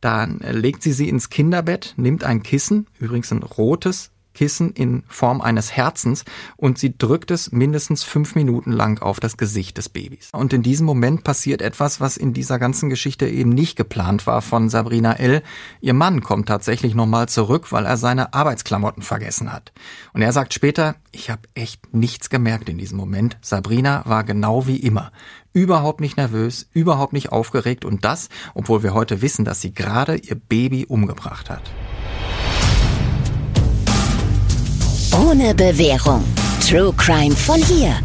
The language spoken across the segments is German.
Dann legt sie sie ins Kinderbett, nimmt ein Kissen, übrigens ein rotes, Kissen in Form eines Herzens und sie drückt es mindestens fünf Minuten lang auf das Gesicht des Babys. Und in diesem Moment passiert etwas, was in dieser ganzen Geschichte eben nicht geplant war von Sabrina L. Ihr Mann kommt tatsächlich nochmal zurück, weil er seine Arbeitsklamotten vergessen hat. Und er sagt später, ich habe echt nichts gemerkt in diesem Moment. Sabrina war genau wie immer überhaupt nicht nervös, überhaupt nicht aufgeregt und das, obwohl wir heute wissen, dass sie gerade ihr Baby umgebracht hat. Ohne Bewährung. True Crime von hier.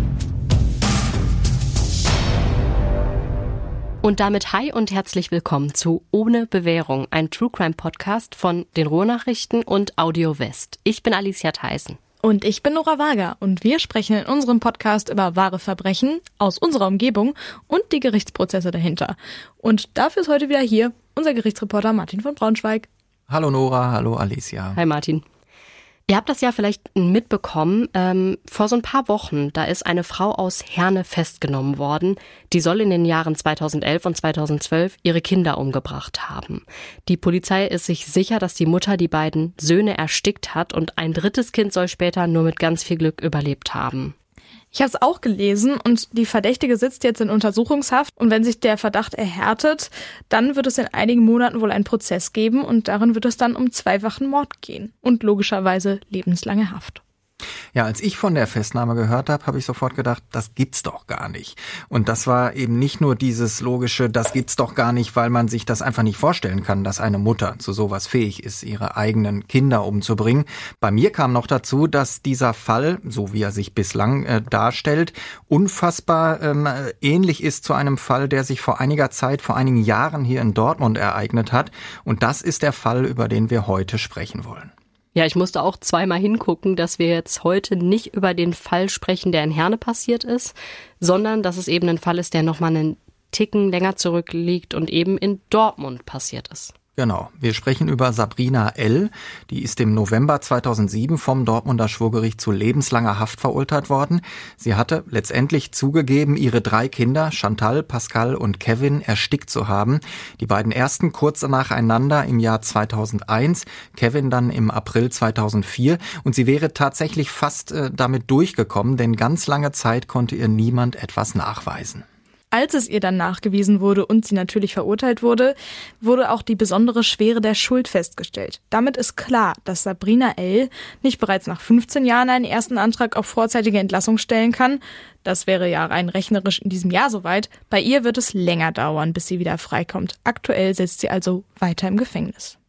Und damit hi und herzlich willkommen zu Ohne Bewährung, ein True Crime Podcast von den Ruhrnachrichten und Audio West. Ich bin Alicia Theissen. Und ich bin Nora Wager und wir sprechen in unserem Podcast über wahre Verbrechen aus unserer Umgebung und die Gerichtsprozesse dahinter. Und dafür ist heute wieder hier unser Gerichtsreporter Martin von Braunschweig. Hallo Nora, hallo Alicia. Hi Martin. Ihr habt das ja vielleicht mitbekommen. Ähm, vor so ein paar Wochen, da ist eine Frau aus Herne festgenommen worden. Die soll in den Jahren 2011 und 2012 ihre Kinder umgebracht haben. Die Polizei ist sich sicher, dass die Mutter die beiden Söhne erstickt hat und ein drittes Kind soll später nur mit ganz viel Glück überlebt haben. Ich habe es auch gelesen und die Verdächtige sitzt jetzt in Untersuchungshaft und wenn sich der Verdacht erhärtet, dann wird es in einigen Monaten wohl einen Prozess geben und darin wird es dann um zweifachen Mord gehen und logischerweise lebenslange Haft. Ja, als ich von der Festnahme gehört habe, habe ich sofort gedacht, das gibt's doch gar nicht. Und das war eben nicht nur dieses logische, das gibt's doch gar nicht, weil man sich das einfach nicht vorstellen kann, dass eine Mutter zu sowas fähig ist, ihre eigenen Kinder umzubringen. Bei mir kam noch dazu, dass dieser Fall, so wie er sich bislang äh, darstellt, unfassbar ähm, ähnlich ist zu einem Fall, der sich vor einiger Zeit, vor einigen Jahren hier in Dortmund ereignet hat. Und das ist der Fall, über den wir heute sprechen wollen. Ja, ich musste auch zweimal hingucken, dass wir jetzt heute nicht über den Fall sprechen, der in Herne passiert ist, sondern dass es eben ein Fall ist, der nochmal einen Ticken länger zurückliegt und eben in Dortmund passiert ist. Genau. Wir sprechen über Sabrina L. Die ist im November 2007 vom Dortmunder Schwurgericht zu lebenslanger Haft verurteilt worden. Sie hatte letztendlich zugegeben, ihre drei Kinder, Chantal, Pascal und Kevin, erstickt zu haben. Die beiden ersten kurz nacheinander im Jahr 2001, Kevin dann im April 2004. Und sie wäre tatsächlich fast äh, damit durchgekommen, denn ganz lange Zeit konnte ihr niemand etwas nachweisen. Als es ihr dann nachgewiesen wurde und sie natürlich verurteilt wurde, wurde auch die besondere Schwere der Schuld festgestellt. Damit ist klar, dass Sabrina L. nicht bereits nach 15 Jahren einen ersten Antrag auf vorzeitige Entlassung stellen kann. Das wäre ja rein rechnerisch in diesem Jahr soweit. Bei ihr wird es länger dauern, bis sie wieder freikommt. Aktuell sitzt sie also weiter im Gefängnis.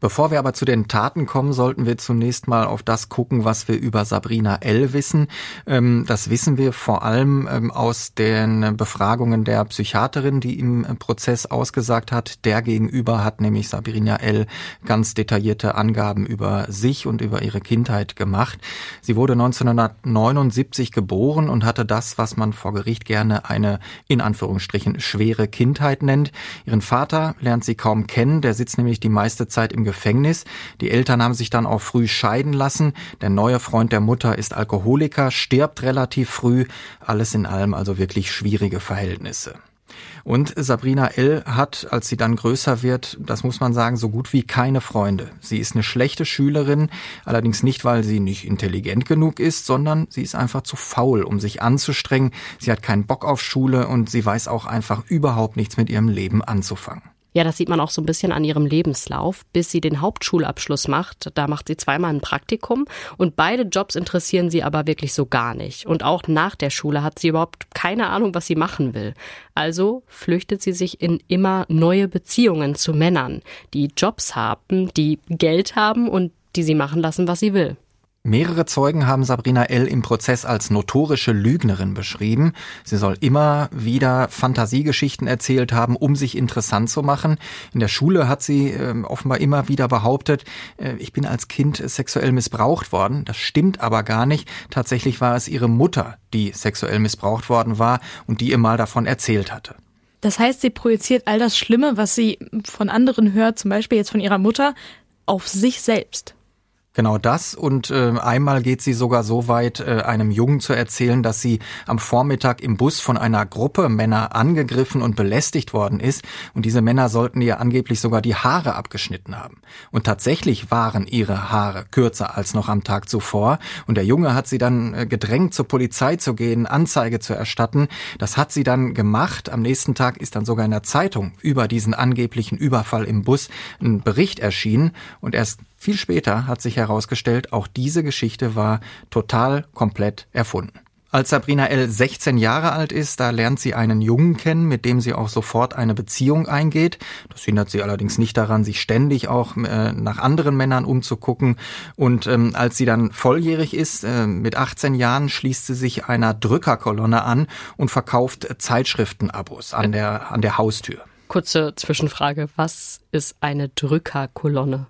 Bevor wir aber zu den Taten kommen, sollten wir zunächst mal auf das gucken, was wir über Sabrina L. wissen. Ähm, das wissen wir vor allem ähm, aus den Befragungen der Psychiaterin, die im Prozess ausgesagt hat. Der gegenüber hat nämlich Sabrina L. ganz detaillierte Angaben über sich und über ihre Kindheit gemacht. Sie wurde 1979 geboren und hatte das, was man vor Gericht gerne eine in Anführungsstrichen schwere Kindheit nennt. Ihren Vater lernt sie kaum kennen, der sitzt nämlich die meiste Zeit im Gefängnis. Die Eltern haben sich dann auch früh scheiden lassen. Der neue Freund der Mutter ist Alkoholiker, stirbt relativ früh. Alles in allem also wirklich schwierige Verhältnisse. Und Sabrina L. hat, als sie dann größer wird, das muss man sagen, so gut wie keine Freunde. Sie ist eine schlechte Schülerin, allerdings nicht, weil sie nicht intelligent genug ist, sondern sie ist einfach zu faul, um sich anzustrengen. Sie hat keinen Bock auf Schule und sie weiß auch einfach überhaupt nichts mit ihrem Leben anzufangen. Ja, das sieht man auch so ein bisschen an ihrem Lebenslauf, bis sie den Hauptschulabschluss macht. Da macht sie zweimal ein Praktikum und beide Jobs interessieren sie aber wirklich so gar nicht. Und auch nach der Schule hat sie überhaupt keine Ahnung, was sie machen will. Also flüchtet sie sich in immer neue Beziehungen zu Männern, die Jobs haben, die Geld haben und die sie machen lassen, was sie will. Mehrere Zeugen haben Sabrina L. im Prozess als notorische Lügnerin beschrieben. Sie soll immer wieder Fantasiegeschichten erzählt haben, um sich interessant zu machen. In der Schule hat sie äh, offenbar immer wieder behauptet, äh, ich bin als Kind sexuell missbraucht worden. Das stimmt aber gar nicht. Tatsächlich war es ihre Mutter, die sexuell missbraucht worden war und die ihr mal davon erzählt hatte. Das heißt, sie projiziert all das Schlimme, was sie von anderen hört, zum Beispiel jetzt von ihrer Mutter, auf sich selbst. Genau das. Und äh, einmal geht sie sogar so weit, äh, einem Jungen zu erzählen, dass sie am Vormittag im Bus von einer Gruppe Männer angegriffen und belästigt worden ist. Und diese Männer sollten ihr angeblich sogar die Haare abgeschnitten haben. Und tatsächlich waren ihre Haare kürzer als noch am Tag zuvor. Und der Junge hat sie dann äh, gedrängt, zur Polizei zu gehen, Anzeige zu erstatten. Das hat sie dann gemacht. Am nächsten Tag ist dann sogar in der Zeitung über diesen angeblichen Überfall im Bus ein Bericht erschienen. Und erst viel später hat sich herausgestellt, auch diese Geschichte war total komplett erfunden. Als Sabrina L. 16 Jahre alt ist, da lernt sie einen Jungen kennen, mit dem sie auch sofort eine Beziehung eingeht. Das hindert sie allerdings nicht daran, sich ständig auch äh, nach anderen Männern umzugucken. Und ähm, als sie dann volljährig ist, äh, mit 18 Jahren, schließt sie sich einer Drückerkolonne an und verkauft Zeitschriftenabos an der, an der Haustür. Kurze Zwischenfrage. Was ist eine Drückerkolonne?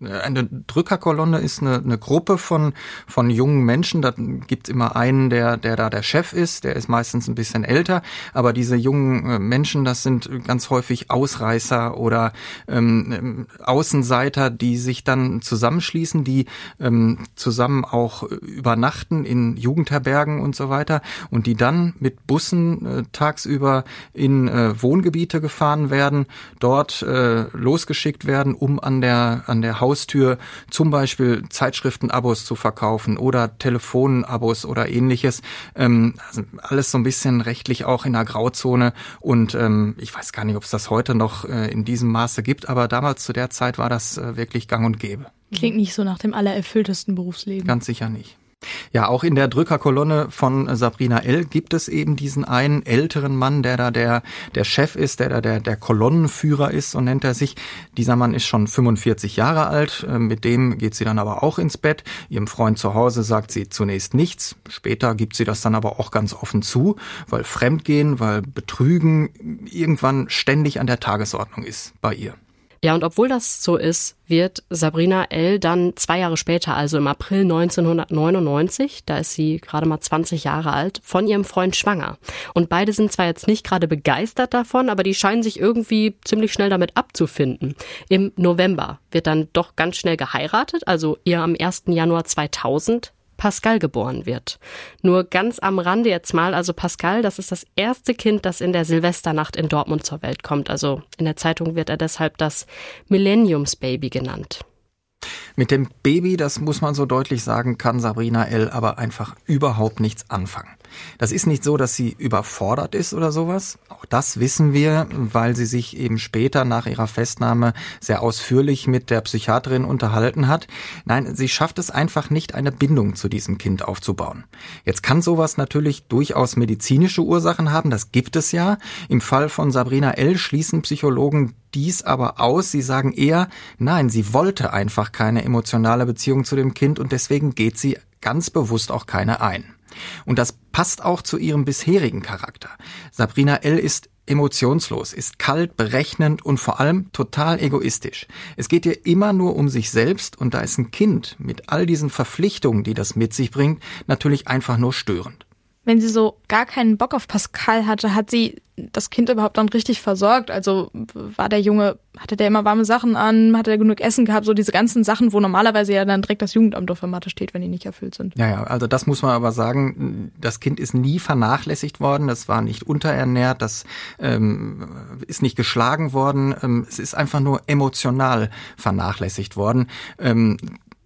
Eine Drückerkolonne ist eine, eine Gruppe von, von jungen Menschen. Da gibt immer einen, der, der da der Chef ist. Der ist meistens ein bisschen älter. Aber diese jungen äh, Menschen, das sind ganz häufig Ausreißer oder ähm, Außenseiter, die sich dann zusammenschließen, die ähm, zusammen auch übernachten in Jugendherbergen und so weiter und die dann mit Bussen äh, tagsüber in äh, Wohngebiete gefahren werden, dort äh, losgeschickt werden, um an der, an der Haustür zum Beispiel Zeitschriftenabos zu verkaufen oder Telefonabos oder ähnliches. Ähm, also alles so ein bisschen rechtlich auch in der Grauzone. Und ähm, ich weiß gar nicht, ob es das heute noch äh, in diesem Maße gibt, aber damals zu der Zeit war das äh, wirklich gang und gäbe. Klingt nicht so nach dem allererfülltesten Berufsleben. Ganz sicher nicht. Ja, auch in der Drückerkolonne von Sabrina L. gibt es eben diesen einen älteren Mann, der da der, der Chef ist, der da der, der Kolonnenführer ist, so nennt er sich. Dieser Mann ist schon 45 Jahre alt. Äh, mit dem geht sie dann aber auch ins Bett. Ihrem Freund zu Hause sagt sie zunächst nichts. Später gibt sie das dann aber auch ganz offen zu, weil Fremdgehen, weil Betrügen irgendwann ständig an der Tagesordnung ist bei ihr. Ja, und obwohl das so ist, wird Sabrina L. dann zwei Jahre später, also im April 1999, da ist sie gerade mal 20 Jahre alt, von ihrem Freund schwanger. Und beide sind zwar jetzt nicht gerade begeistert davon, aber die scheinen sich irgendwie ziemlich schnell damit abzufinden. Im November wird dann doch ganz schnell geheiratet, also ihr am 1. Januar 2000 Pascal geboren wird. Nur ganz am Rande jetzt mal, also Pascal, das ist das erste Kind, das in der Silvesternacht in Dortmund zur Welt kommt. Also in der Zeitung wird er deshalb das Millenniumsbaby genannt. Mit dem Baby, das muss man so deutlich sagen, kann Sabrina L. aber einfach überhaupt nichts anfangen. Das ist nicht so, dass sie überfordert ist oder sowas. Auch das wissen wir, weil sie sich eben später nach ihrer Festnahme sehr ausführlich mit der Psychiaterin unterhalten hat. Nein, sie schafft es einfach nicht, eine Bindung zu diesem Kind aufzubauen. Jetzt kann sowas natürlich durchaus medizinische Ursachen haben, das gibt es ja. Im Fall von Sabrina L. schließen Psychologen dies aber aus. Sie sagen eher, nein, sie wollte einfach keine emotionale Beziehung zu dem Kind und deswegen geht sie ganz bewusst auch keine ein. Und das passt auch zu ihrem bisherigen Charakter. Sabrina L. ist emotionslos, ist kalt, berechnend und vor allem total egoistisch. Es geht ihr immer nur um sich selbst und da ist ein Kind mit all diesen Verpflichtungen, die das mit sich bringt, natürlich einfach nur störend wenn sie so gar keinen Bock auf Pascal hatte, hat sie das Kind überhaupt dann richtig versorgt? Also war der Junge, hatte der immer warme Sachen an, hatte er genug Essen gehabt, so diese ganzen Sachen, wo normalerweise ja dann direkt das Jugendamt auf der Matte steht, wenn die nicht erfüllt sind. Ja, ja, also das muss man aber sagen, das Kind ist nie vernachlässigt worden, das war nicht unterernährt, das ähm, ist nicht geschlagen worden, ähm, es ist einfach nur emotional vernachlässigt worden. Ähm,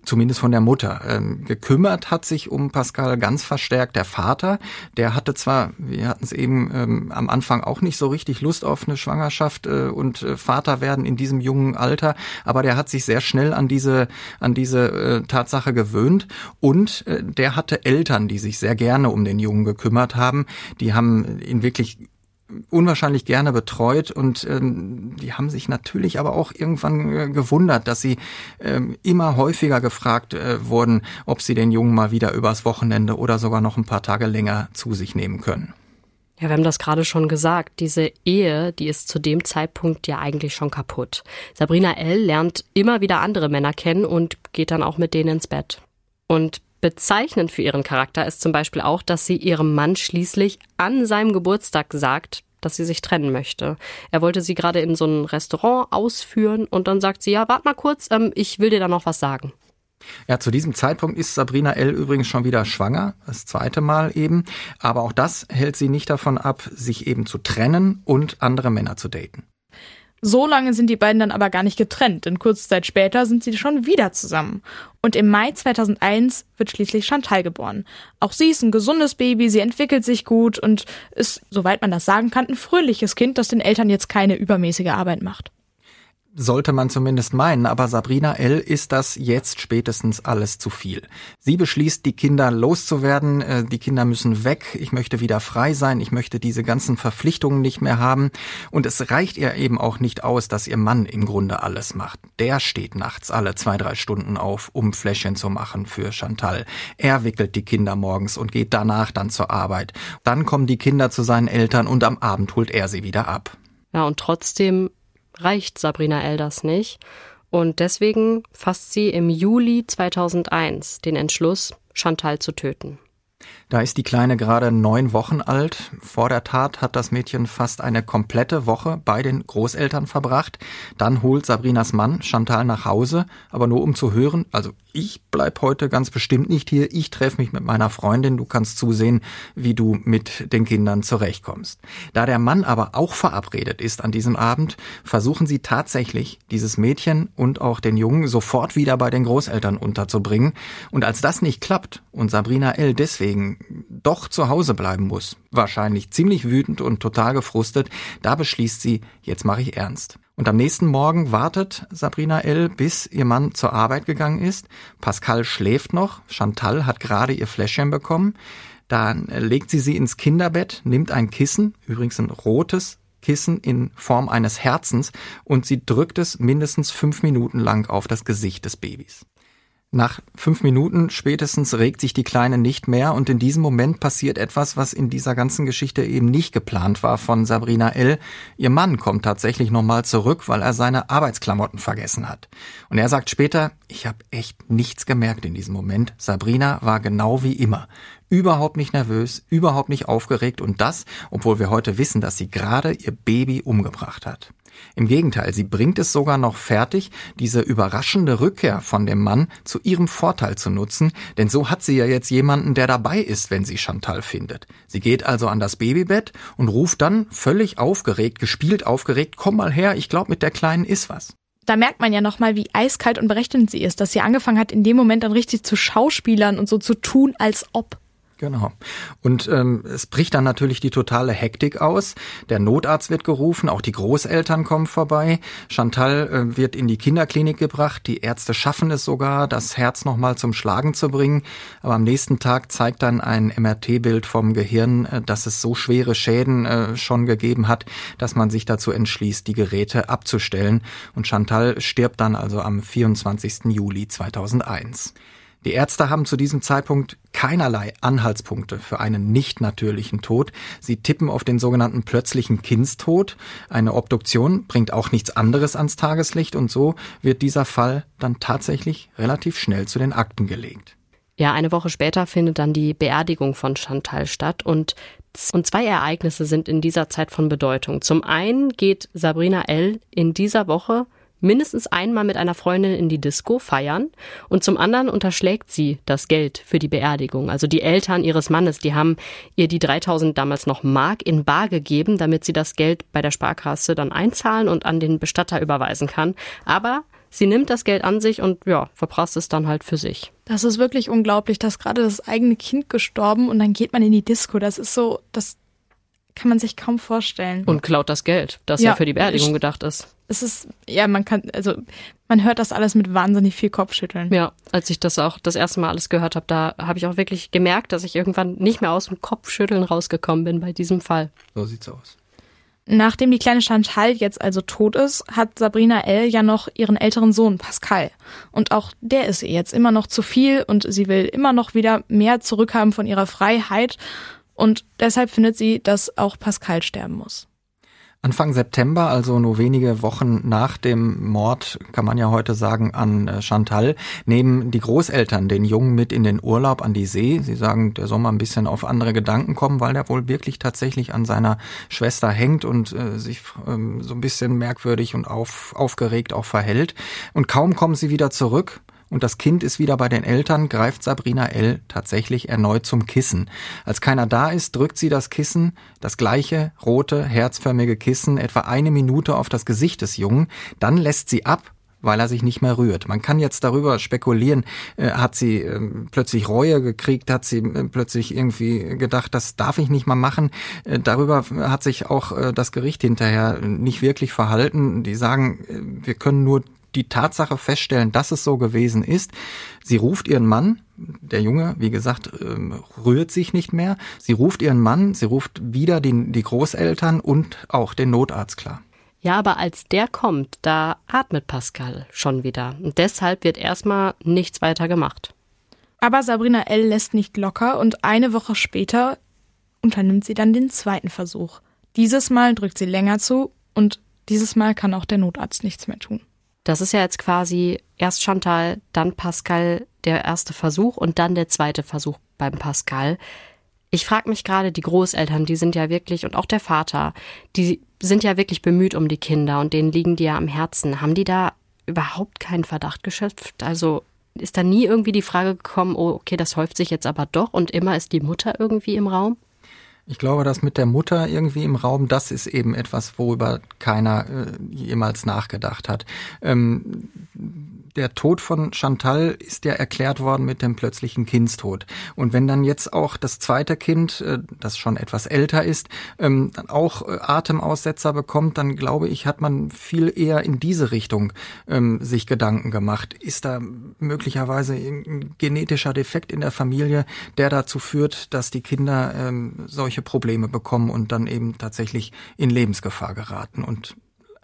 zumindest von der Mutter. Ähm, gekümmert hat sich um Pascal ganz verstärkt der Vater. Der hatte zwar, wir hatten es eben ähm, am Anfang auch nicht so richtig Lust auf eine Schwangerschaft äh, und äh, Vater werden in diesem jungen Alter, aber der hat sich sehr schnell an diese an diese äh, Tatsache gewöhnt und äh, der hatte Eltern, die sich sehr gerne um den Jungen gekümmert haben. Die haben ihn wirklich unwahrscheinlich gerne betreut und ähm, die haben sich natürlich aber auch irgendwann äh, gewundert, dass sie ähm, immer häufiger gefragt äh, wurden, ob sie den Jungen mal wieder übers Wochenende oder sogar noch ein paar Tage länger zu sich nehmen können. Ja, wir haben das gerade schon gesagt. Diese Ehe, die ist zu dem Zeitpunkt ja eigentlich schon kaputt. Sabrina L. lernt immer wieder andere Männer kennen und geht dann auch mit denen ins Bett. Und Bezeichnend für ihren Charakter ist zum Beispiel auch, dass sie ihrem Mann schließlich an seinem Geburtstag sagt, dass sie sich trennen möchte. Er wollte sie gerade in so ein Restaurant ausführen und dann sagt sie, ja, warte mal kurz, ähm, ich will dir da noch was sagen. Ja, zu diesem Zeitpunkt ist Sabrina L. übrigens schon wieder schwanger, das zweite Mal eben. Aber auch das hält sie nicht davon ab, sich eben zu trennen und andere Männer zu daten. So lange sind die beiden dann aber gar nicht getrennt, denn kurze Zeit später sind sie schon wieder zusammen. Und im Mai 2001 wird schließlich Chantal geboren. Auch sie ist ein gesundes Baby, sie entwickelt sich gut und ist, soweit man das sagen kann, ein fröhliches Kind, das den Eltern jetzt keine übermäßige Arbeit macht sollte man zumindest meinen, aber Sabrina L. ist das jetzt spätestens alles zu viel. Sie beschließt, die Kinder loszuwerden, äh, die Kinder müssen weg, ich möchte wieder frei sein, ich möchte diese ganzen Verpflichtungen nicht mehr haben und es reicht ihr eben auch nicht aus, dass ihr Mann im Grunde alles macht. Der steht nachts alle zwei, drei Stunden auf, um Fläschchen zu machen für Chantal. Er wickelt die Kinder morgens und geht danach dann zur Arbeit. Dann kommen die Kinder zu seinen Eltern und am Abend holt er sie wieder ab. Ja, und trotzdem reicht Sabrina Elders nicht. Und deswegen fasst sie im Juli 2001 den Entschluss, Chantal zu töten. Da ist die Kleine gerade neun Wochen alt. Vor der Tat hat das Mädchen fast eine komplette Woche bei den Großeltern verbracht. Dann holt Sabrinas Mann Chantal nach Hause, aber nur um zu hören, also ich bleib heute ganz bestimmt nicht hier, ich treffe mich mit meiner Freundin, du kannst zusehen, wie du mit den Kindern zurechtkommst. Da der Mann aber auch verabredet ist an diesem Abend, versuchen sie tatsächlich, dieses Mädchen und auch den Jungen sofort wieder bei den Großeltern unterzubringen. Und als das nicht klappt und Sabrina L. deswegen doch zu Hause bleiben muss, wahrscheinlich ziemlich wütend und total gefrustet, da beschließt sie, jetzt mache ich ernst. Und am nächsten Morgen wartet Sabrina L., bis ihr Mann zur Arbeit gegangen ist. Pascal schläft noch, Chantal hat gerade ihr Fläschchen bekommen. Dann legt sie sie ins Kinderbett, nimmt ein Kissen, übrigens ein rotes Kissen in Form eines Herzens, und sie drückt es mindestens fünf Minuten lang auf das Gesicht des Babys. Nach fünf Minuten spätestens regt sich die Kleine nicht mehr und in diesem Moment passiert etwas, was in dieser ganzen Geschichte eben nicht geplant war von Sabrina L. Ihr Mann kommt tatsächlich nochmal zurück, weil er seine Arbeitsklamotten vergessen hat. Und er sagt später, ich habe echt nichts gemerkt in diesem Moment. Sabrina war genau wie immer. Überhaupt nicht nervös, überhaupt nicht aufgeregt und das, obwohl wir heute wissen, dass sie gerade ihr Baby umgebracht hat. Im Gegenteil, sie bringt es sogar noch fertig, diese überraschende Rückkehr von dem Mann zu ihrem Vorteil zu nutzen, denn so hat sie ja jetzt jemanden, der dabei ist, wenn sie Chantal findet. Sie geht also an das Babybett und ruft dann völlig aufgeregt, gespielt aufgeregt, komm mal her, ich glaube mit der Kleinen ist was da merkt man ja nochmal, wie eiskalt und berechnend sie ist, dass sie angefangen hat, in dem Moment dann richtig zu Schauspielern und so zu tun, als ob. Genau. Und ähm, es bricht dann natürlich die totale Hektik aus. Der Notarzt wird gerufen, auch die Großeltern kommen vorbei. Chantal äh, wird in die Kinderklinik gebracht. Die Ärzte schaffen es sogar, das Herz nochmal zum Schlagen zu bringen. Aber am nächsten Tag zeigt dann ein MRT-Bild vom Gehirn, äh, dass es so schwere Schäden äh, schon gegeben hat, dass man sich dazu entschließt, die Geräte abzustellen. Und Chantal stirbt dann also am 24. Juli 2001. Die Ärzte haben zu diesem Zeitpunkt keinerlei Anhaltspunkte für einen nicht natürlichen Tod. Sie tippen auf den sogenannten plötzlichen Kindstod. Eine Obduktion bringt auch nichts anderes ans Tageslicht und so wird dieser Fall dann tatsächlich relativ schnell zu den Akten gelegt. Ja, eine Woche später findet dann die Beerdigung von Chantal statt und und zwei Ereignisse sind in dieser Zeit von Bedeutung. Zum einen geht Sabrina L. in dieser Woche mindestens einmal mit einer Freundin in die Disco feiern und zum anderen unterschlägt sie das Geld für die Beerdigung. Also die Eltern ihres Mannes, die haben ihr die 3000 damals noch Mark in Bar gegeben, damit sie das Geld bei der Sparkasse dann einzahlen und an den Bestatter überweisen kann. Aber sie nimmt das Geld an sich und ja, verprasst es dann halt für sich. Das ist wirklich unglaublich, dass gerade das eigene Kind gestorben und dann geht man in die Disco. Das ist so, das kann man sich kaum vorstellen. Und klaut das Geld, das ja, ja für die Beerdigung gedacht ist es ist, ja, man kann, also man hört das alles mit wahnsinnig viel Kopfschütteln. Ja, als ich das auch das erste Mal alles gehört habe, da habe ich auch wirklich gemerkt, dass ich irgendwann nicht mehr aus dem Kopfschütteln rausgekommen bin bei diesem Fall. So sieht's aus. Nachdem die kleine Chantal jetzt also tot ist, hat Sabrina L. ja noch ihren älteren Sohn Pascal. Und auch der ist ihr jetzt immer noch zu viel und sie will immer noch wieder mehr zurückhaben von ihrer Freiheit. Und deshalb findet sie, dass auch Pascal sterben muss. Anfang September, also nur wenige Wochen nach dem Mord, kann man ja heute sagen, an äh, Chantal, nehmen die Großeltern den Jungen mit in den Urlaub an die See. Sie sagen, der soll mal ein bisschen auf andere Gedanken kommen, weil der wohl wirklich tatsächlich an seiner Schwester hängt und äh, sich ähm, so ein bisschen merkwürdig und auf, aufgeregt auch verhält. Und kaum kommen sie wieder zurück, und das Kind ist wieder bei den Eltern, greift Sabrina L. tatsächlich erneut zum Kissen. Als keiner da ist, drückt sie das Kissen, das gleiche rote, herzförmige Kissen, etwa eine Minute auf das Gesicht des Jungen, dann lässt sie ab weil er sich nicht mehr rührt. Man kann jetzt darüber spekulieren, äh, hat sie äh, plötzlich Reue gekriegt, hat sie äh, plötzlich irgendwie gedacht, das darf ich nicht mal machen. Äh, darüber hat sich auch äh, das Gericht hinterher nicht wirklich verhalten. Die sagen, äh, wir können nur die Tatsache feststellen, dass es so gewesen ist. Sie ruft ihren Mann, der Junge, wie gesagt, ähm, rührt sich nicht mehr. Sie ruft ihren Mann, sie ruft wieder die, die Großeltern und auch den Notarzt klar. Ja, aber als der kommt, da atmet Pascal schon wieder. Und deshalb wird erstmal nichts weiter gemacht. Aber Sabrina L. lässt nicht locker und eine Woche später unternimmt sie dann den zweiten Versuch. Dieses Mal drückt sie länger zu und dieses Mal kann auch der Notarzt nichts mehr tun. Das ist ja jetzt quasi erst Chantal, dann Pascal der erste Versuch und dann der zweite Versuch beim Pascal. Ich frage mich gerade, die Großeltern, die sind ja wirklich, und auch der Vater, die sind ja wirklich bemüht um die Kinder und denen liegen die ja am Herzen. Haben die da überhaupt keinen Verdacht geschöpft? Also ist da nie irgendwie die Frage gekommen, oh, okay, das häuft sich jetzt aber doch und immer ist die Mutter irgendwie im Raum? Ich glaube, das mit der Mutter irgendwie im Raum, das ist eben etwas, worüber keiner äh, jemals nachgedacht hat. Ähm, der Tod von Chantal ist ja erklärt worden mit dem plötzlichen Kindstod. Und wenn dann jetzt auch das zweite Kind, äh, das schon etwas älter ist, ähm, auch äh, Atemaussetzer bekommt, dann glaube ich, hat man viel eher in diese Richtung ähm, sich Gedanken gemacht. Ist da möglicherweise ein genetischer Defekt in der Familie, der dazu führt, dass die Kinder ähm, solche Probleme bekommen und dann eben tatsächlich in Lebensgefahr geraten und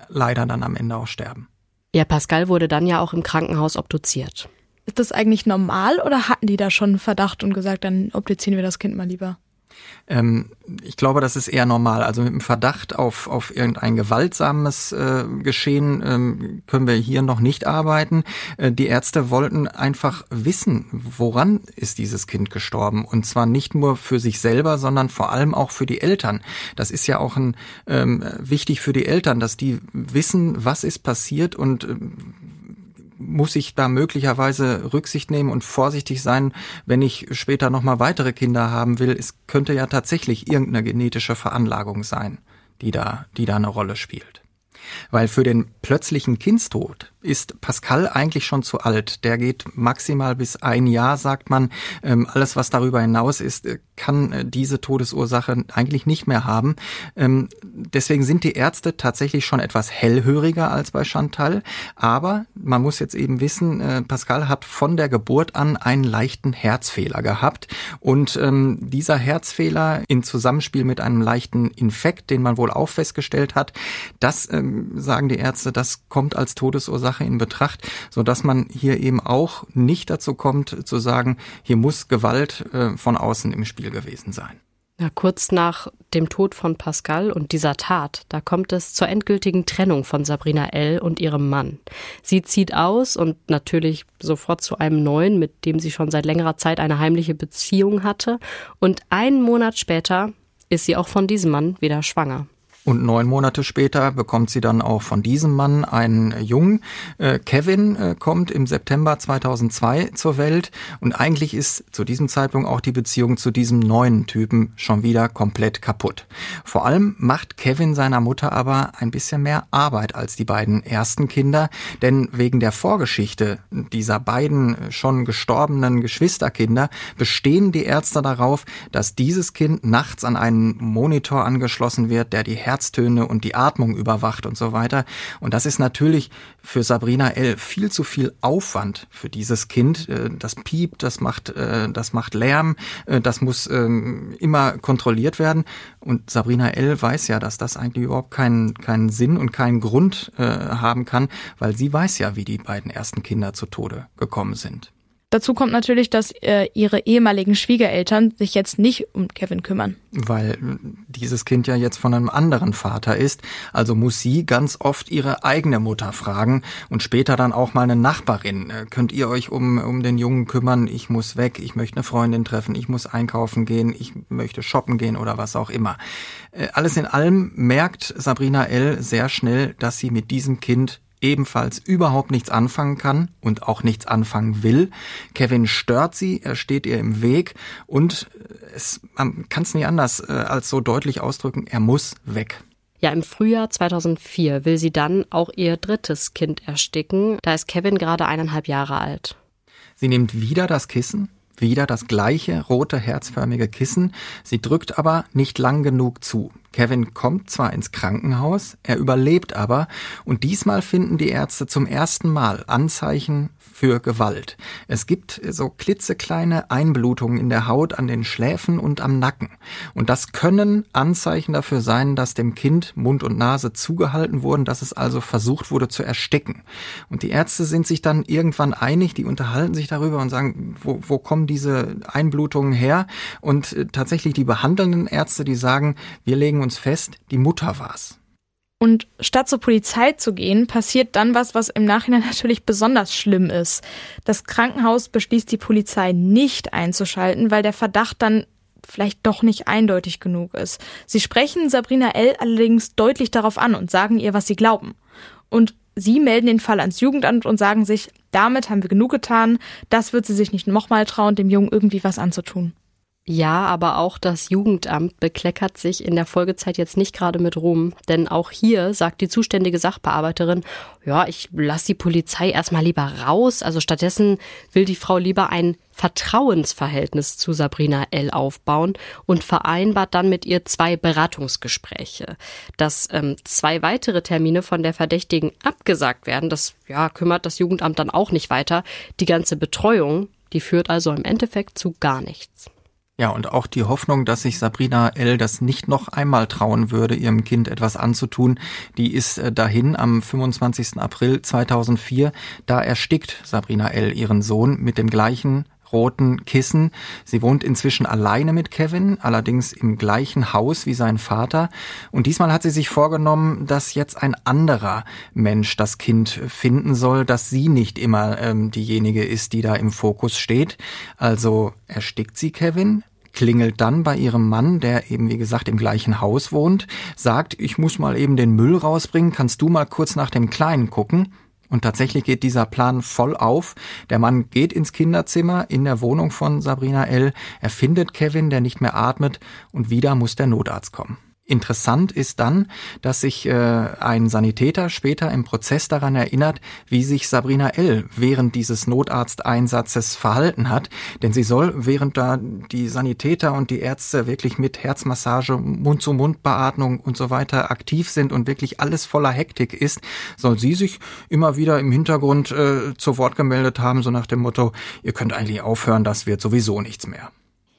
leider dann am Ende auch sterben? Ja, Pascal wurde dann ja auch im Krankenhaus obduziert. Ist das eigentlich normal oder hatten die da schon einen Verdacht und gesagt, dann obduzieren wir das Kind mal lieber? Ähm, ich glaube, das ist eher normal. Also mit dem Verdacht auf, auf irgendein gewaltsames äh, Geschehen ähm, können wir hier noch nicht arbeiten. Äh, die Ärzte wollten einfach wissen, woran ist dieses Kind gestorben. Und zwar nicht nur für sich selber, sondern vor allem auch für die Eltern. Das ist ja auch ein, ähm, wichtig für die Eltern, dass die wissen, was ist passiert und äh, muss ich da möglicherweise Rücksicht nehmen und vorsichtig sein, wenn ich später nochmal weitere Kinder haben will. Es könnte ja tatsächlich irgendeine genetische Veranlagung sein, die da, die da eine Rolle spielt. Weil für den plötzlichen Kindstod ist Pascal eigentlich schon zu alt. Der geht maximal bis ein Jahr, sagt man. Ähm, alles, was darüber hinaus ist, äh, kann äh, diese Todesursache eigentlich nicht mehr haben. Ähm, deswegen sind die Ärzte tatsächlich schon etwas hellhöriger als bei Chantal. Aber man muss jetzt eben wissen, äh, Pascal hat von der Geburt an einen leichten Herzfehler gehabt. Und ähm, dieser Herzfehler in Zusammenspiel mit einem leichten Infekt, den man wohl auch festgestellt hat, das, sagen die Ärzte, das kommt als Todesursache Sache in Betracht, so dass man hier eben auch nicht dazu kommt zu sagen, hier muss Gewalt äh, von außen im Spiel gewesen sein. Ja, kurz nach dem Tod von Pascal und dieser Tat, da kommt es zur endgültigen Trennung von Sabrina L. und ihrem Mann. Sie zieht aus und natürlich sofort zu einem neuen, mit dem sie schon seit längerer Zeit eine heimliche Beziehung hatte. Und einen Monat später ist sie auch von diesem Mann wieder schwanger. Und neun Monate später bekommt sie dann auch von diesem Mann einen Jungen. Äh, Kevin äh, kommt im September 2002 zur Welt und eigentlich ist zu diesem Zeitpunkt auch die Beziehung zu diesem neuen Typen schon wieder komplett kaputt. Vor allem macht Kevin seiner Mutter aber ein bisschen mehr Arbeit als die beiden ersten Kinder, denn wegen der Vorgeschichte dieser beiden schon gestorbenen Geschwisterkinder bestehen die Ärzte darauf, dass dieses Kind nachts an einen Monitor angeschlossen wird, der die Herztöne und die Atmung überwacht und so weiter. Und das ist natürlich für Sabrina L. viel zu viel Aufwand für dieses Kind. Äh, das piept, das macht, äh, das macht Lärm, äh, das muss ähm, immer kontrolliert werden. Und Sabrina L. weiß ja, dass das eigentlich überhaupt keinen, keinen Sinn und keinen Grund haben kann, weil sie weiß ja, wie die beiden ersten Kinder zu Tode gekommen sind. Dazu kommt natürlich, dass äh, ihre ehemaligen Schwiegereltern sich jetzt nicht um Kevin kümmern. Weil dieses Kind ja jetzt von einem anderen Vater ist, also muss sie ganz oft ihre eigene Mutter fragen und später dann auch mal eine Nachbarin. Äh, könnt ihr euch um, um den Jungen kümmern? Ich muss weg, ich möchte eine Freundin treffen, ich muss einkaufen gehen, ich möchte shoppen gehen oder was auch immer. Äh, alles in allem merkt Sabrina L. sehr schnell, dass sie mit diesem Kind ebenfalls überhaupt nichts anfangen kann und auch nichts anfangen will. Kevin stört sie, er steht ihr im Weg und es, man kann es nicht anders äh, als so deutlich ausdrücken, er muss weg. Ja, im Frühjahr 2004 will sie dann auch ihr drittes Kind ersticken. Da ist Kevin gerade eineinhalb Jahre alt. Sie nimmt wieder das Kissen, wieder das gleiche rote herzförmige Kissen. Sie drückt aber nicht lang genug zu. Kevin kommt zwar ins Krankenhaus, er überlebt aber und diesmal finden die Ärzte zum ersten Mal Anzeichen für Gewalt. Es gibt so klitzekleine Einblutungen in der Haut an den Schläfen und am Nacken. Und das können Anzeichen dafür sein, dass dem Kind Mund und Nase zugehalten wurden, dass es also versucht wurde zu ersticken. Und die Ärzte sind sich dann irgendwann einig, die unterhalten sich darüber und sagen, wo, wo kommen diese Einblutungen her? Und äh, tatsächlich die behandelnden Ärzte, die sagen, wir legen uns fest, die Mutter war's. Und statt zur Polizei zu gehen, passiert dann was, was im Nachhinein natürlich besonders schlimm ist. Das Krankenhaus beschließt, die Polizei nicht einzuschalten, weil der Verdacht dann vielleicht doch nicht eindeutig genug ist. Sie sprechen Sabrina L. allerdings deutlich darauf an und sagen ihr, was sie glauben. Und sie melden den Fall ans Jugendamt und sagen sich, damit haben wir genug getan, das wird sie sich nicht nochmal trauen, dem Jungen irgendwie was anzutun. Ja, aber auch das Jugendamt bekleckert sich in der Folgezeit jetzt nicht gerade mit Ruhm. Denn auch hier sagt die zuständige Sachbearbeiterin, ja, ich lasse die Polizei erstmal lieber raus. Also stattdessen will die Frau lieber ein Vertrauensverhältnis zu Sabrina L. aufbauen und vereinbart dann mit ihr zwei Beratungsgespräche. Dass ähm, zwei weitere Termine von der Verdächtigen abgesagt werden, das ja, kümmert das Jugendamt dann auch nicht weiter. Die ganze Betreuung, die führt also im Endeffekt zu gar nichts. Ja, und auch die Hoffnung, dass sich Sabrina L. das nicht noch einmal trauen würde, ihrem Kind etwas anzutun, die ist äh, dahin am 25. April 2004. Da erstickt Sabrina L. ihren Sohn mit dem gleichen roten Kissen. Sie wohnt inzwischen alleine mit Kevin, allerdings im gleichen Haus wie sein Vater. Und diesmal hat sie sich vorgenommen, dass jetzt ein anderer Mensch das Kind finden soll, dass sie nicht immer ähm, diejenige ist, die da im Fokus steht. Also erstickt sie Kevin, klingelt dann bei ihrem Mann, der eben wie gesagt im gleichen Haus wohnt, sagt, ich muss mal eben den Müll rausbringen, kannst du mal kurz nach dem Kleinen gucken? Und tatsächlich geht dieser Plan voll auf. Der Mann geht ins Kinderzimmer in der Wohnung von Sabrina L. Er findet Kevin, der nicht mehr atmet, und wieder muss der Notarzt kommen. Interessant ist dann, dass sich äh, ein Sanitäter später im Prozess daran erinnert, wie sich Sabrina L. während dieses Notarzteinsatzes verhalten hat. Denn sie soll, während da die Sanitäter und die Ärzte wirklich mit Herzmassage, Mund-zu-Mund-Beatmung und so weiter aktiv sind und wirklich alles voller Hektik ist, soll sie sich immer wieder im Hintergrund äh, zu Wort gemeldet haben, so nach dem Motto, ihr könnt eigentlich aufhören, das wird sowieso nichts mehr.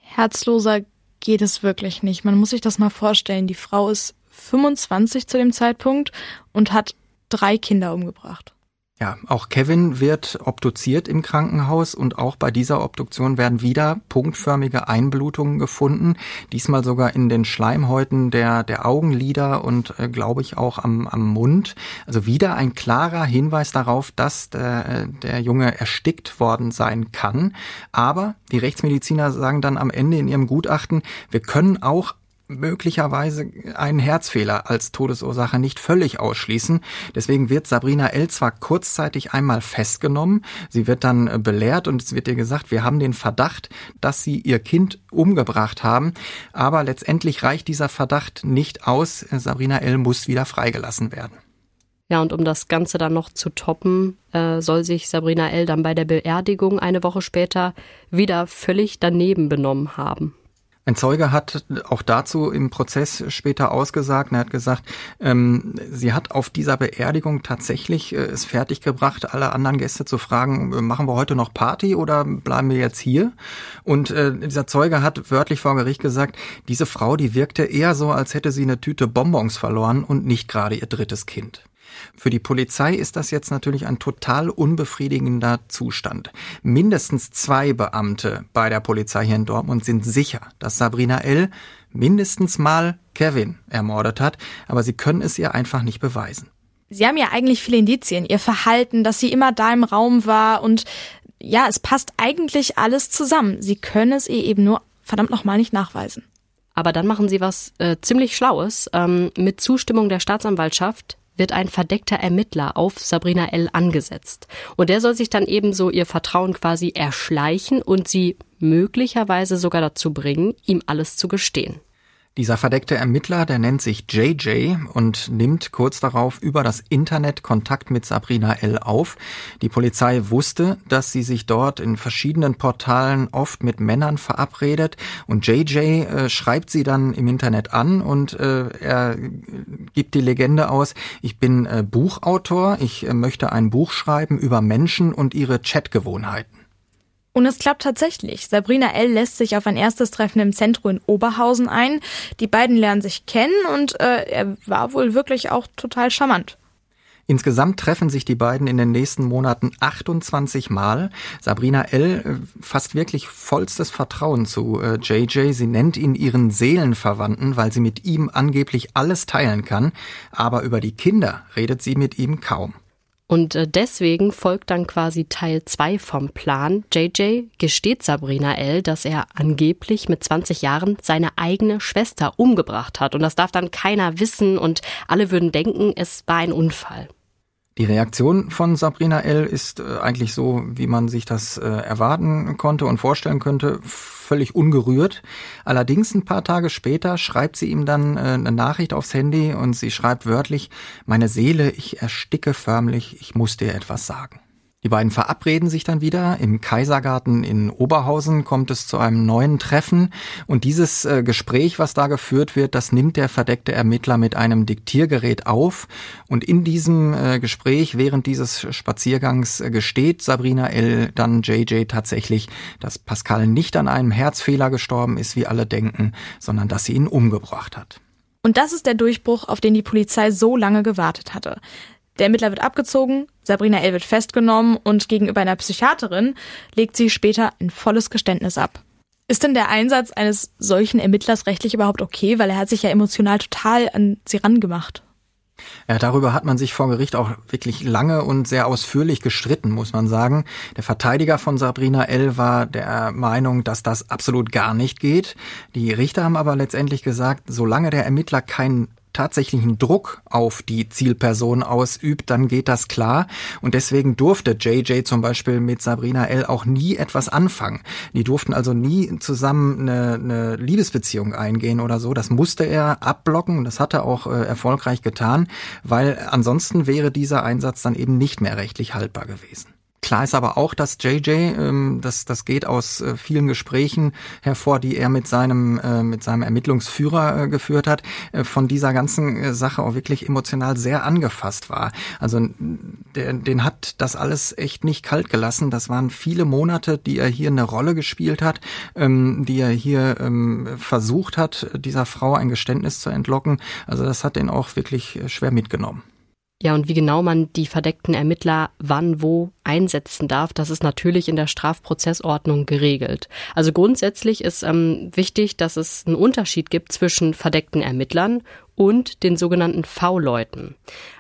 Herzloser geht es wirklich nicht. Man muss sich das mal vorstellen. Die Frau ist 25 zu dem Zeitpunkt und hat drei Kinder umgebracht. Ja, auch Kevin wird obduziert im Krankenhaus und auch bei dieser Obduktion werden wieder punktförmige Einblutungen gefunden. Diesmal sogar in den Schleimhäuten der, der Augenlider und äh, glaube ich auch am, am Mund. Also wieder ein klarer Hinweis darauf, dass der, der Junge erstickt worden sein kann. Aber die Rechtsmediziner sagen dann am Ende in ihrem Gutachten, wir können auch möglicherweise einen Herzfehler als Todesursache nicht völlig ausschließen. Deswegen wird Sabrina L. zwar kurzzeitig einmal festgenommen, sie wird dann äh, belehrt und es wird ihr gesagt, wir haben den Verdacht, dass sie ihr Kind umgebracht haben, aber letztendlich reicht dieser Verdacht nicht aus. Sabrina L. muss wieder freigelassen werden. Ja, und um das Ganze dann noch zu toppen, äh, soll sich Sabrina L. dann bei der Beerdigung eine Woche später wieder völlig daneben benommen haben. Ein Zeuge hat auch dazu im Prozess später ausgesagt, er hat gesagt, ähm, sie hat auf dieser Beerdigung tatsächlich äh, es fertiggebracht, alle anderen Gäste zu fragen, äh, machen wir heute noch Party oder bleiben wir jetzt hier? Und äh, dieser Zeuge hat wörtlich vor Gericht gesagt, diese Frau, die wirkte eher so, als hätte sie eine Tüte Bonbons verloren und nicht gerade ihr drittes Kind. Für die Polizei ist das jetzt natürlich ein total unbefriedigender Zustand. Mindestens zwei Beamte bei der Polizei hier in Dortmund sind sicher, dass Sabrina L. mindestens mal Kevin ermordet hat, aber sie können es ihr einfach nicht beweisen. Sie haben ja eigentlich viele Indizien, ihr Verhalten, dass sie immer da im Raum war und ja, es passt eigentlich alles zusammen. Sie können es ihr eben nur verdammt nochmal nicht nachweisen. Aber dann machen sie was äh, ziemlich Schlaues. Ähm, mit Zustimmung der Staatsanwaltschaft wird ein verdeckter Ermittler auf Sabrina L. angesetzt. Und der soll sich dann ebenso ihr Vertrauen quasi erschleichen und sie möglicherweise sogar dazu bringen, ihm alles zu gestehen. Dieser verdeckte Ermittler, der nennt sich JJ und nimmt kurz darauf über das Internet Kontakt mit Sabrina L. auf. Die Polizei wusste, dass sie sich dort in verschiedenen Portalen oft mit Männern verabredet und JJ äh, schreibt sie dann im Internet an und äh, er gibt die Legende aus, ich bin äh, Buchautor, ich äh, möchte ein Buch schreiben über Menschen und ihre Chatgewohnheiten. Und es klappt tatsächlich. Sabrina L. lässt sich auf ein erstes Treffen im Zentrum in Oberhausen ein. Die beiden lernen sich kennen und äh, er war wohl wirklich auch total charmant. Insgesamt treffen sich die beiden in den nächsten Monaten 28 Mal. Sabrina L. Äh, fasst wirklich vollstes Vertrauen zu äh, JJ. Sie nennt ihn ihren Seelenverwandten, weil sie mit ihm angeblich alles teilen kann. Aber über die Kinder redet sie mit ihm kaum. Und äh, deswegen folgt dann quasi Teil 2 vom Plan. JJ gesteht Sabrina L., dass er angeblich mit 20 Jahren seine eigene Schwester umgebracht hat. Und das darf dann keiner wissen und alle würden denken, es war ein Unfall. Die Reaktion von Sabrina L. ist äh, eigentlich so, wie man sich das äh, erwarten konnte und vorstellen könnte, völlig ungerührt. Allerdings ein paar Tage später schreibt sie ihm dann äh, eine Nachricht aufs Handy und sie schreibt wörtlich, meine Seele, ich ersticke förmlich, ich muss dir etwas sagen. Die beiden verabreden sich dann wieder. Im Kaisergarten in Oberhausen kommt es zu einem neuen Treffen. Und dieses äh, Gespräch, was da geführt wird, das nimmt der verdeckte Ermittler mit einem Diktiergerät auf. Und in diesem äh, Gespräch, während dieses Spaziergangs, äh, gesteht Sabrina L. dann JJ tatsächlich, dass Pascal nicht an einem Herzfehler gestorben ist, wie alle denken, sondern dass sie ihn umgebracht hat. Und das ist der Durchbruch, auf den die Polizei so lange gewartet hatte. Der Ermittler wird abgezogen, Sabrina L. wird festgenommen und gegenüber einer Psychiaterin legt sie später ein volles Geständnis ab. Ist denn der Einsatz eines solchen Ermittlers rechtlich überhaupt okay? Weil er hat sich ja emotional total an sie rangemacht. Ja, darüber hat man sich vor Gericht auch wirklich lange und sehr ausführlich gestritten, muss man sagen. Der Verteidiger von Sabrina L. war der Meinung, dass das absolut gar nicht geht. Die Richter haben aber letztendlich gesagt, solange der Ermittler keinen tatsächlichen Druck auf die Zielperson ausübt, dann geht das klar. Und deswegen durfte JJ zum Beispiel mit Sabrina L. auch nie etwas anfangen. Die durften also nie zusammen eine, eine Liebesbeziehung eingehen oder so. Das musste er abblocken. Das hat er auch äh, erfolgreich getan, weil ansonsten wäre dieser Einsatz dann eben nicht mehr rechtlich haltbar gewesen. Klar ist aber auch, dass JJ, ähm, das, das geht aus äh, vielen Gesprächen hervor, die er mit seinem, äh, mit seinem Ermittlungsführer äh, geführt hat, äh, von dieser ganzen äh, Sache auch wirklich emotional sehr angefasst war. Also der, den hat das alles echt nicht kalt gelassen. Das waren viele Monate, die er hier eine Rolle gespielt hat, ähm, die er hier ähm, versucht hat, dieser Frau ein Geständnis zu entlocken. Also das hat den auch wirklich äh, schwer mitgenommen. Ja, und wie genau man die verdeckten Ermittler wann wo einsetzen darf, das ist natürlich in der Strafprozessordnung geregelt. Also grundsätzlich ist ähm, wichtig, dass es einen Unterschied gibt zwischen verdeckten Ermittlern und den sogenannten V-Leuten.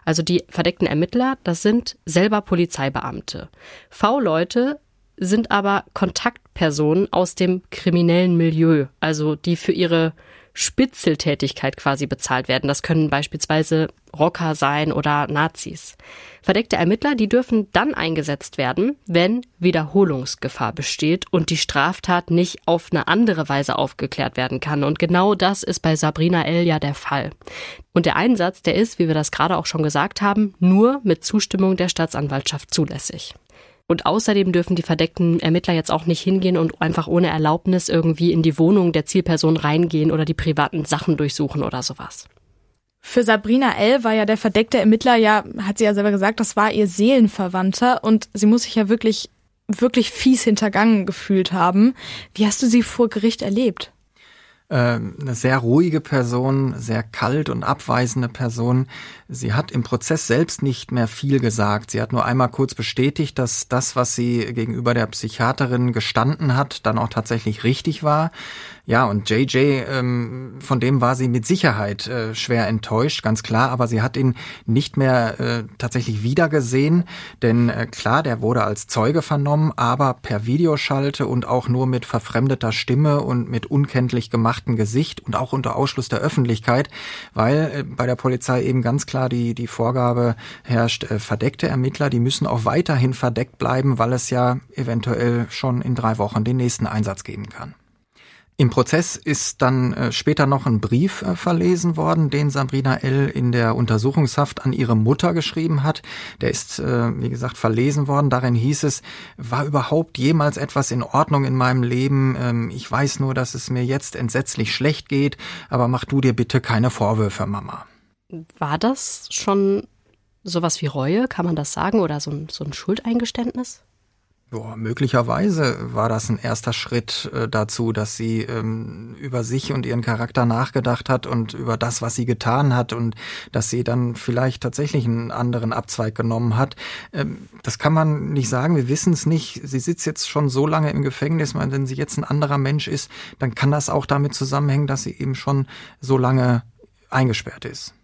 Also die verdeckten Ermittler, das sind selber Polizeibeamte. V-Leute sind aber Kontaktpersonen aus dem kriminellen Milieu, also die für ihre Spitzeltätigkeit quasi bezahlt werden. Das können beispielsweise Rocker sein oder Nazis. Verdeckte Ermittler, die dürfen dann eingesetzt werden, wenn Wiederholungsgefahr besteht und die Straftat nicht auf eine andere Weise aufgeklärt werden kann. Und genau das ist bei Sabrina L. ja der Fall. Und der Einsatz, der ist, wie wir das gerade auch schon gesagt haben, nur mit Zustimmung der Staatsanwaltschaft zulässig. Und außerdem dürfen die verdeckten Ermittler jetzt auch nicht hingehen und einfach ohne Erlaubnis irgendwie in die Wohnung der Zielperson reingehen oder die privaten Sachen durchsuchen oder sowas. Für Sabrina L. war ja der verdeckte Ermittler ja, hat sie ja selber gesagt, das war ihr Seelenverwandter und sie muss sich ja wirklich, wirklich fies hintergangen gefühlt haben. Wie hast du sie vor Gericht erlebt? Ähm, eine sehr ruhige Person, sehr kalt und abweisende Person. Sie hat im Prozess selbst nicht mehr viel gesagt. Sie hat nur einmal kurz bestätigt, dass das, was sie gegenüber der Psychiaterin gestanden hat, dann auch tatsächlich richtig war. Ja, und JJ, ähm, von dem war sie mit Sicherheit äh, schwer enttäuscht, ganz klar, aber sie hat ihn nicht mehr äh, tatsächlich wiedergesehen, denn äh, klar, der wurde als Zeuge vernommen, aber per Videoschalte und auch nur mit verfremdeter Stimme und mit unkenntlich gemachtem Gesicht und auch unter Ausschluss der Öffentlichkeit, weil äh, bei der Polizei eben ganz klar die, die Vorgabe herrscht, äh, verdeckte Ermittler, die müssen auch weiterhin verdeckt bleiben, weil es ja eventuell schon in drei Wochen den nächsten Einsatz geben kann. Im Prozess ist dann äh, später noch ein Brief äh, verlesen worden, den Sabrina L. in der Untersuchungshaft an ihre Mutter geschrieben hat. Der ist, äh, wie gesagt, verlesen worden. Darin hieß es, war überhaupt jemals etwas in Ordnung in meinem Leben? Ähm, ich weiß nur, dass es mir jetzt entsetzlich schlecht geht, aber mach du dir bitte keine Vorwürfe, Mama. War das schon sowas wie Reue, kann man das sagen, oder so ein, so ein Schuldeingeständnis? Boah, möglicherweise war das ein erster Schritt äh, dazu, dass sie ähm, über sich und ihren Charakter nachgedacht hat und über das, was sie getan hat und dass sie dann vielleicht tatsächlich einen anderen Abzweig genommen hat. Ähm, das kann man nicht sagen, wir wissen es nicht. Sie sitzt jetzt schon so lange im Gefängnis, wenn sie jetzt ein anderer Mensch ist, dann kann das auch damit zusammenhängen, dass sie eben schon so lange eingesperrt ist.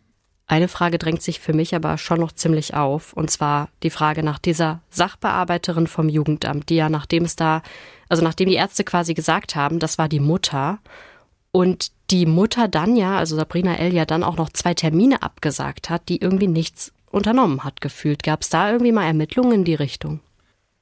Eine Frage drängt sich für mich aber schon noch ziemlich auf, und zwar die Frage nach dieser Sachbearbeiterin vom Jugendamt, die ja nachdem es da, also nachdem die Ärzte quasi gesagt haben, das war die Mutter, und die Mutter dann ja, also Sabrina L. ja dann auch noch zwei Termine abgesagt hat, die irgendwie nichts unternommen hat gefühlt. Gab es da irgendwie mal Ermittlungen in die Richtung?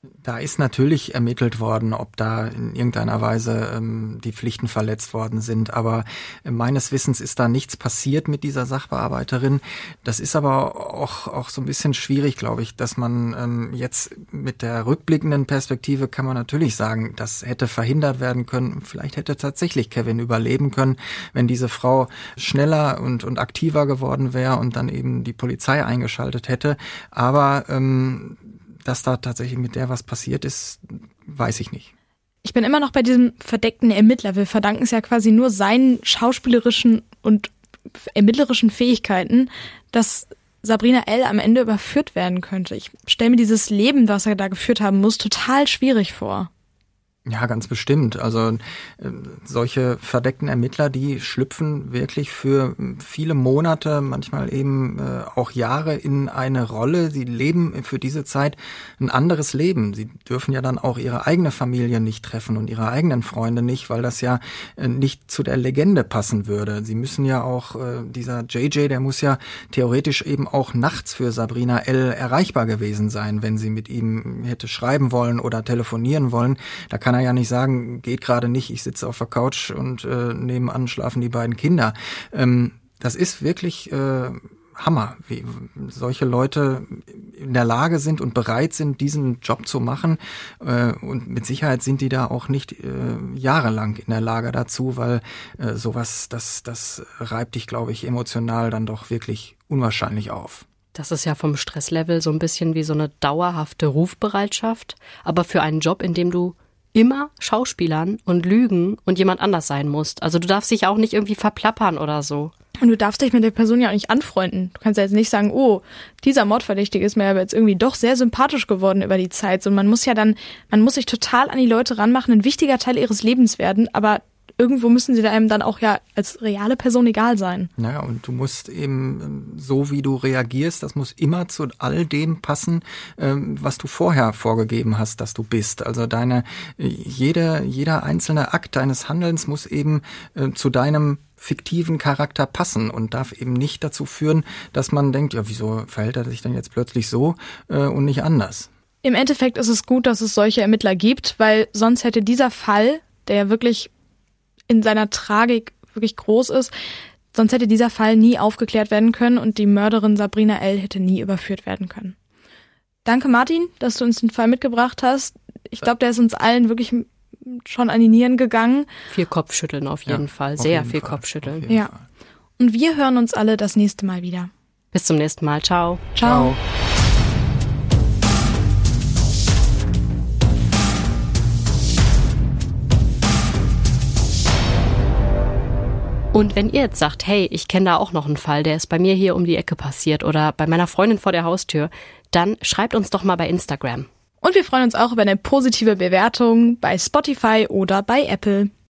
Da ist natürlich ermittelt worden, ob da in irgendeiner Weise ähm, die Pflichten verletzt worden sind. Aber äh, meines Wissens ist da nichts passiert mit dieser Sachbearbeiterin. Das ist aber auch, auch so ein bisschen schwierig, glaube ich, dass man ähm, jetzt mit der rückblickenden Perspektive kann man natürlich sagen, das hätte verhindert werden können. Vielleicht hätte tatsächlich Kevin überleben können, wenn diese Frau schneller und, und aktiver geworden wäre und dann eben die Polizei eingeschaltet hätte. Aber ähm, dass da tatsächlich mit der was passiert ist, weiß ich nicht. Ich bin immer noch bei diesem verdeckten Ermittler. Wir verdanken es ja quasi nur seinen schauspielerischen und ermittlerischen Fähigkeiten, dass Sabrina L. am Ende überführt werden könnte. Ich stelle mir dieses Leben, was er da geführt haben muss, total schwierig vor. Ja, ganz bestimmt. Also äh, solche verdeckten Ermittler, die schlüpfen wirklich für viele Monate, manchmal eben äh, auch Jahre in eine Rolle. Sie leben für diese Zeit ein anderes Leben. Sie dürfen ja dann auch ihre eigene Familie nicht treffen und ihre eigenen Freunde nicht, weil das ja äh, nicht zu der Legende passen würde. Sie müssen ja auch, äh, dieser JJ, der muss ja theoretisch eben auch nachts für Sabrina L. erreichbar gewesen sein, wenn sie mit ihm hätte schreiben wollen oder telefonieren wollen. Da kann er er ja nicht sagen, geht gerade nicht, ich sitze auf der Couch und äh, nebenan schlafen die beiden Kinder. Ähm, das ist wirklich äh, Hammer, wie solche Leute in der Lage sind und bereit sind, diesen Job zu machen. Äh, und mit Sicherheit sind die da auch nicht äh, jahrelang in der Lage dazu, weil äh, sowas, das, das reibt dich, glaube ich, emotional dann doch wirklich unwahrscheinlich auf. Das ist ja vom Stresslevel so ein bisschen wie so eine dauerhafte Rufbereitschaft, aber für einen Job, in dem du immer Schauspielern und lügen und jemand anders sein musst. Also du darfst dich auch nicht irgendwie verplappern oder so. Und du darfst dich mit der Person ja auch nicht anfreunden. Du kannst ja jetzt nicht sagen, oh, dieser Mordverdächtige ist mir aber jetzt irgendwie doch sehr sympathisch geworden über die Zeit. Und man muss ja dann, man muss sich total an die Leute ranmachen, ein wichtiger Teil ihres Lebens werden, aber irgendwo müssen sie einem dann auch ja als reale Person egal sein. Naja, und du musst eben ähm, so, wie du reagierst, das muss immer zu all dem passen, ähm, was du vorher vorgegeben hast, dass du bist. Also deine, jede, jeder einzelne Akt deines Handelns muss eben äh, zu deinem fiktiven Charakter passen und darf eben nicht dazu führen, dass man denkt, ja, wieso verhält er sich denn jetzt plötzlich so äh, und nicht anders? Im Endeffekt ist es gut, dass es solche Ermittler gibt, weil sonst hätte dieser Fall, der ja wirklich in seiner Tragik wirklich groß ist. Sonst hätte dieser Fall nie aufgeklärt werden können und die Mörderin Sabrina L. hätte nie überführt werden können. Danke, Martin, dass du uns den Fall mitgebracht hast. Ich glaube, der ist uns allen wirklich schon an die Nieren gegangen. Viel Kopfschütteln auf jeden ja, Fall. Sehr viel Fall. Kopfschütteln. Ja. Fall. Und wir hören uns alle das nächste Mal wieder. Bis zum nächsten Mal. Ciao. Ciao. Ciao. Und wenn ihr jetzt sagt, hey, ich kenne da auch noch einen Fall, der ist bei mir hier um die Ecke passiert oder bei meiner Freundin vor der Haustür, dann schreibt uns doch mal bei Instagram. Und wir freuen uns auch über eine positive Bewertung bei Spotify oder bei Apple.